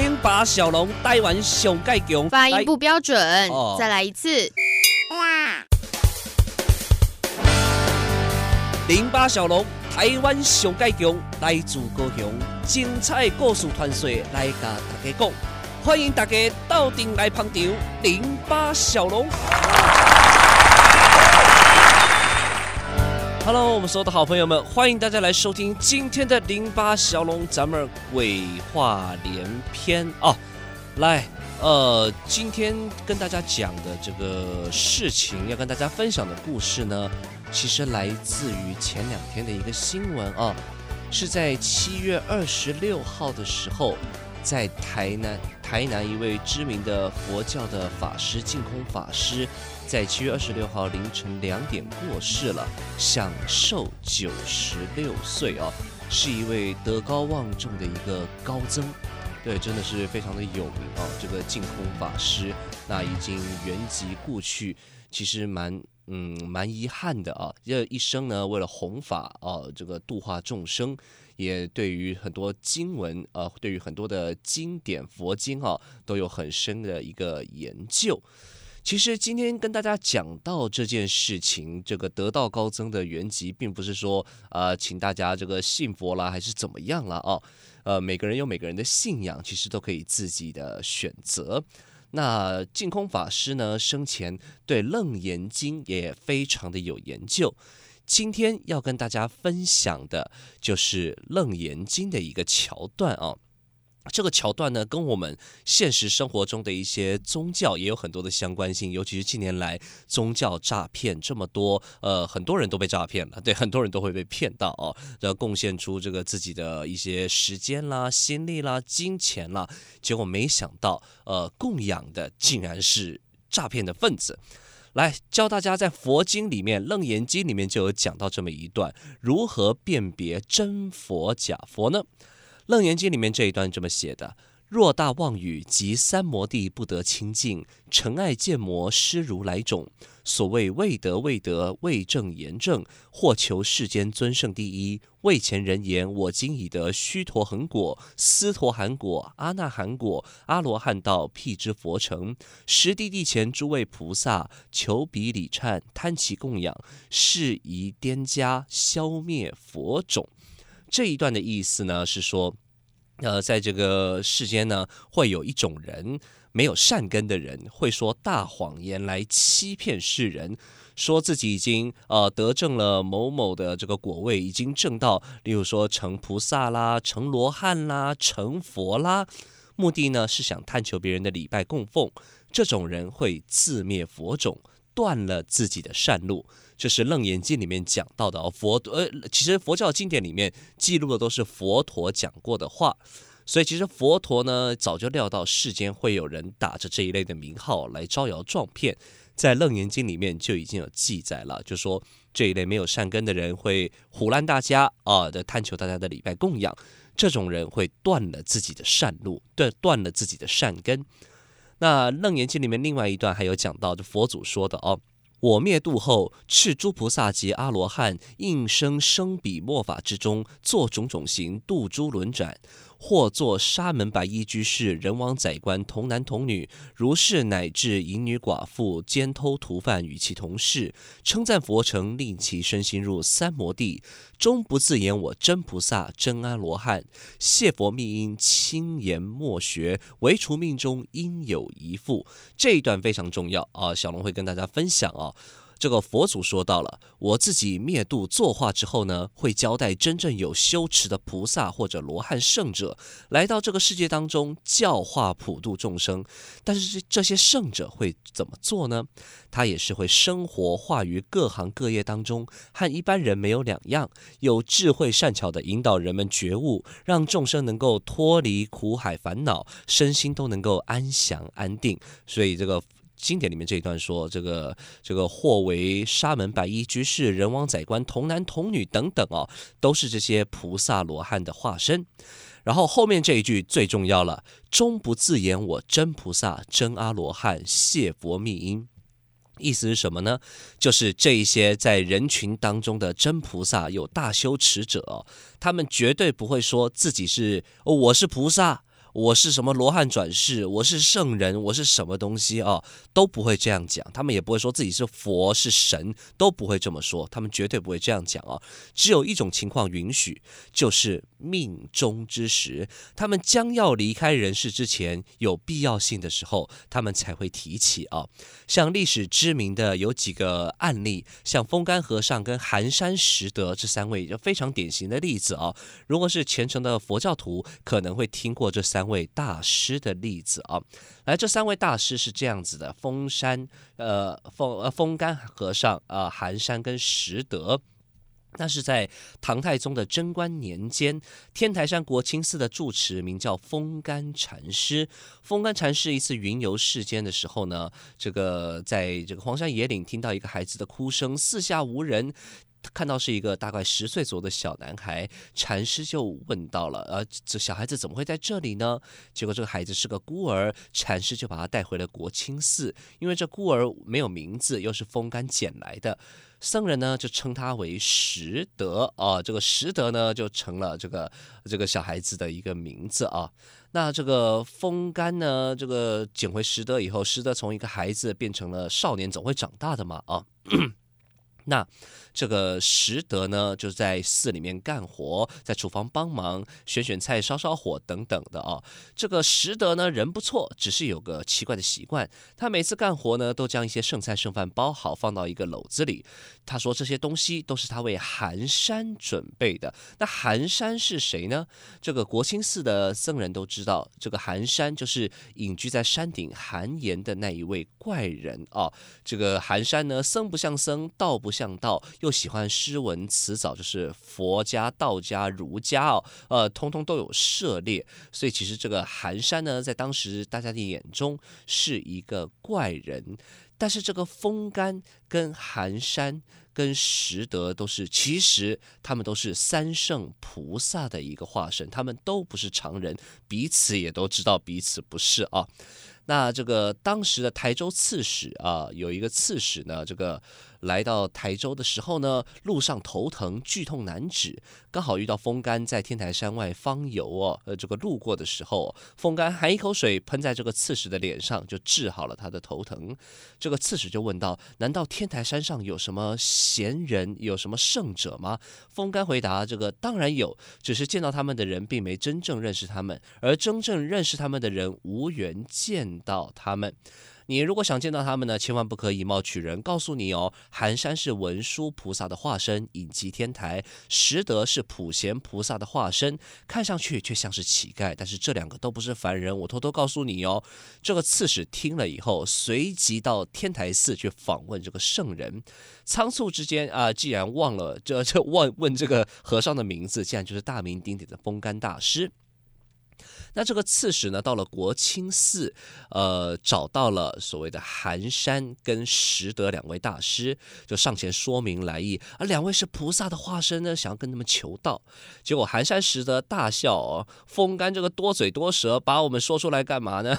零八小龙台湾上盖强，发音不标准，哦、再来一次。哇零八小龙台湾上盖强，来自高雄，精彩故事传说来甲大家讲，欢迎大家到店来捧场。零八小龙。Hello，我们所有的好朋友们，欢迎大家来收听今天的零八小龙，咱们鬼话连篇哦。来，呃，今天跟大家讲的这个事情，要跟大家分享的故事呢，其实来自于前两天的一个新闻啊、是在七月二十六号的时候，在台南，台南一位知名的佛教的法师净空法师。在七月二十六号凌晨两点过世了，享寿九十六岁哦，是一位德高望重的一个高僧，对，真的是非常的有名哦。这个净空法师，那已经圆寂故去，其实蛮嗯蛮遗憾的啊。这一生呢，为了弘法啊，这个度化众生，也对于很多经文啊，对于很多的经典佛经啊，都有很深的一个研究。其实今天跟大家讲到这件事情，这个得道高僧的圆寂，并不是说呃，请大家这个信佛啦，还是怎么样了啊。呃，每个人有每个人的信仰，其实都可以自己的选择。那净空法师呢，生前对《楞严经》也非常的有研究。今天要跟大家分享的就是《楞严经》的一个桥段啊。这个桥段呢，跟我们现实生活中的一些宗教也有很多的相关性，尤其是近年来宗教诈骗这么多，呃，很多人都被诈骗了，对，很多人都会被骗到哦，要贡献出这个自己的一些时间啦、心力啦、金钱啦，结果没想到，呃，供养的竟然是诈骗的分子。来教大家在佛经里面，《楞严经》里面就有讲到这么一段，如何辨别真佛假佛呢？《楞严经》里面这一段这么写的：若大妄语，及三摩地不得清净，尘爱见魔施如来种。所谓未得未得，未证言正，或求世间尊胜第一。为前人言，我今已得须陀洹果、斯陀含果、阿那含果、阿罗汉道，辟支佛乘。时地地前诸位菩萨，求彼礼忏，贪其供养，是宜颠加消灭佛种。这一段的意思呢，是说，呃，在这个世间呢，会有一种人，没有善根的人，会说大谎言来欺骗世人，说自己已经呃得证了某某的这个果位，已经证到，例如说成菩萨啦、成罗汉啦、成佛啦，目的呢是想探求别人的礼拜供奉，这种人会自灭佛种，断了自己的善路。这是《楞严经》里面讲到的，佛呃，其实佛教经典里面记录的都是佛陀讲过的话，所以其实佛陀呢早就料到世间会有人打着这一类的名号来招摇撞骗，在《楞严经》里面就已经有记载了，就说这一类没有善根的人会胡乱大家啊，的贪求大家的礼拜供养，这种人会断了自己的善路，断断了自己的善根。那《楞严经》里面另外一段还有讲到，就佛祖说的哦。我灭度后，赤诸菩萨及阿罗汉应生生彼末法之中，作种种行，度诸轮转。或作沙门白衣居士、人王宰官、童男童女，如是乃至淫女寡妇、奸偷屠犯与其同事，称赞佛成，令其身心入三摩地，终不自言我真菩萨、真阿罗汉。谢佛密因轻言莫学，唯除命中应有一复。这一段非常重要啊，小龙会跟大家分享啊。这个佛祖说到了，我自己灭度作化之后呢，会交代真正有修持的菩萨或者罗汉圣者来到这个世界当中教化普度众生。但是这这些圣者会怎么做呢？他也是会生活化于各行各业当中，和一般人没有两样，有智慧善巧的引导人们觉悟，让众生能够脱离苦海烦恼，身心都能够安详安定。所以这个。经典里面这一段说，这个这个或为沙门白衣居士、人王宰官、童男童女等等哦，都是这些菩萨罗汉的化身。然后后面这一句最重要了，终不自言我真菩萨、真阿罗汉，谢佛密因。意思是什么呢？就是这一些在人群当中的真菩萨、有大修持者，他们绝对不会说自己是，我是菩萨。我是什么罗汉转世，我是圣人，我是什么东西啊，都不会这样讲。他们也不会说自己是佛是神，都不会这么说。他们绝对不会这样讲啊。只有一种情况允许，就是命中之时，他们将要离开人世之前，有必要性的时候，他们才会提起啊。像历史知名的有几个案例，像风干和尚跟寒山拾得这三位，就非常典型的例子啊。如果是虔诚的佛教徒，可能会听过这三位大师的例子啊。来，这三位大师是这样子的：风山，呃，风呃风干和尚，呃，寒山跟拾得。那是在唐太宗的贞观年间，天台山国清寺的住持名叫风干禅师。风干禅师一次云游世间的时候呢，这个在这个荒山野岭听到一个孩子的哭声，四下无人。看到是一个大概十岁左右的小男孩，禅师就问到了：“呃，这小孩子怎么会在这里呢？”结果这个孩子是个孤儿，禅师就把他带回了国清寺。因为这孤儿没有名字，又是风干捡来的，僧人呢就称他为拾得啊。这个拾得呢就成了这个这个小孩子的一个名字啊。那这个风干呢，这个捡回拾得以后，拾得从一个孩子变成了少年，总会长大的嘛啊。那这个石德呢，就是在寺里面干活，在厨房帮忙选选菜、烧烧火等等的啊。这个石德呢，人不错，只是有个奇怪的习惯，他每次干活呢，都将一些剩菜剩饭包好，放到一个篓子里。他说这些东西都是他为寒山准备的。那寒山是谁呢？这个国清寺的僧人都知道，这个寒山就是隐居在山顶寒岩的那一位怪人啊。这个寒山呢，僧不像僧，道不像。向道又喜欢诗文辞藻，就是佛家、道家、儒家哦，呃，通通都有涉猎。所以其实这个寒山呢，在当时大家的眼中是一个怪人。但是这个风干跟寒山跟拾得都是，其实他们都是三圣菩萨的一个化身，他们都不是常人，彼此也都知道彼此不是啊。那这个当时的台州刺史啊，有一个刺史呢，这个。来到台州的时候呢，路上头疼，剧痛难止，刚好遇到风干在天台山外方游哦，呃，这个路过的时候，风干含一口水喷在这个刺史的脸上，就治好了他的头疼。这个刺史就问道：“难道天台山上有什么贤人，有什么圣者吗？”风干回答：“这个当然有，只是见到他们的人并没真正认识他们，而真正认识他们的人无缘见到他们。”你如果想见到他们呢，千万不可以貌取人。告诉你哦，寒山是文殊菩萨的化身，隐居天台；拾得是普贤菩萨的化身，看上去却像是乞丐。但是这两个都不是凡人，我偷偷告诉你哦。这个刺史听了以后，随即到天台寺去访问这个圣人。仓促之间啊，既然忘了这这问问这个和尚的名字，竟然就是大名鼎鼎的风干大师。那这个刺史呢，到了国清寺，呃，找到了所谓的寒山跟拾得两位大师，就上前说明来意。而两位是菩萨的化身呢，想要跟他们求道。结果寒山拾得大笑哦，风干这个多嘴多舌，把我们说出来干嘛呢？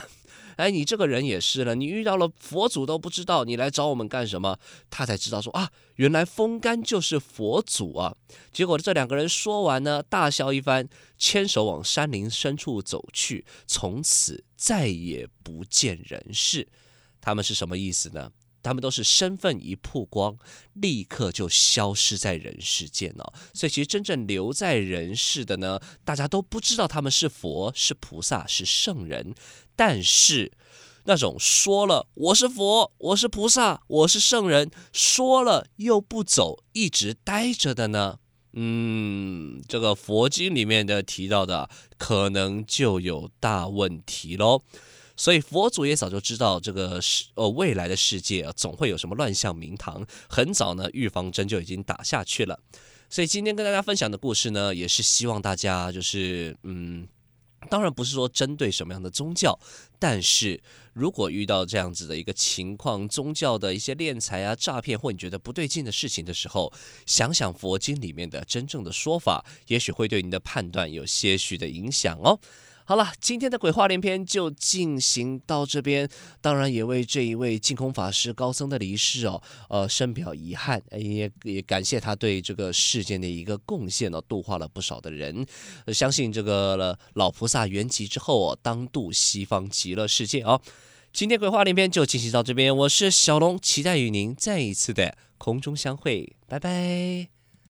哎，你这个人也是了，你遇到了佛祖都不知道，你来找我们干什么？他才知道说啊，原来风干就是佛祖啊。结果这两个人说完呢，大笑一番，牵手往山林深处走去，从此再也不见人世。他们是什么意思呢？他们都是身份一曝光，立刻就消失在人世间了。所以其实真正留在人世的呢，大家都不知道他们是佛、是菩萨、是圣人。但是那种说了我是佛、我是菩萨、我是圣人，说了又不走，一直待着的呢，嗯，这个佛经里面的提到的，可能就有大问题喽。所以佛祖也早就知道这个世呃未来的世界啊，总会有什么乱象名堂，很早呢预防针就已经打下去了。所以今天跟大家分享的故事呢，也是希望大家就是嗯，当然不是说针对什么样的宗教，但是如果遇到这样子的一个情况，宗教的一些敛财啊、诈骗或你觉得不对劲的事情的时候，想想佛经里面的真正的说法，也许会对你的判断有些许的影响哦。好了，今天的鬼话连篇就进行到这边。当然，也为这一位净空法师高僧的离世哦，呃，深表遗憾。也也感谢他对这个世间的一个贡献呢，度化了不少的人。相信这个老菩萨圆寂之后哦，当度西方极乐世界哦。今天鬼话连篇就进行到这边，我是小龙，期待与您再一次的空中相会，拜拜。